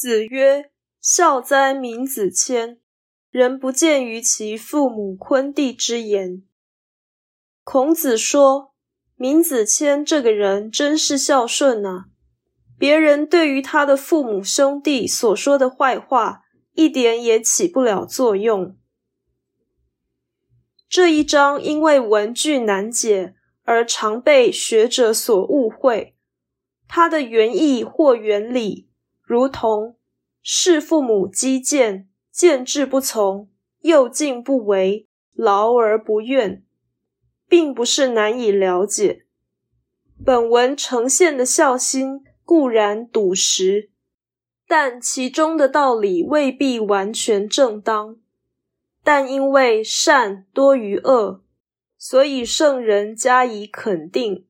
子曰：“孝哉，闵子骞！人不见于其父母昆弟之言。”孔子说：“闵子骞这个人真是孝顺啊！别人对于他的父母兄弟所说的坏话，一点也起不了作用。”这一章因为文句难解，而常被学者所误会。它的原意或原理。如同视父母积谏，见志不从，又进不为，劳而不怨，并不是难以了解。本文呈现的孝心固然笃实，但其中的道理未必完全正当。但因为善多于恶，所以圣人加以肯定。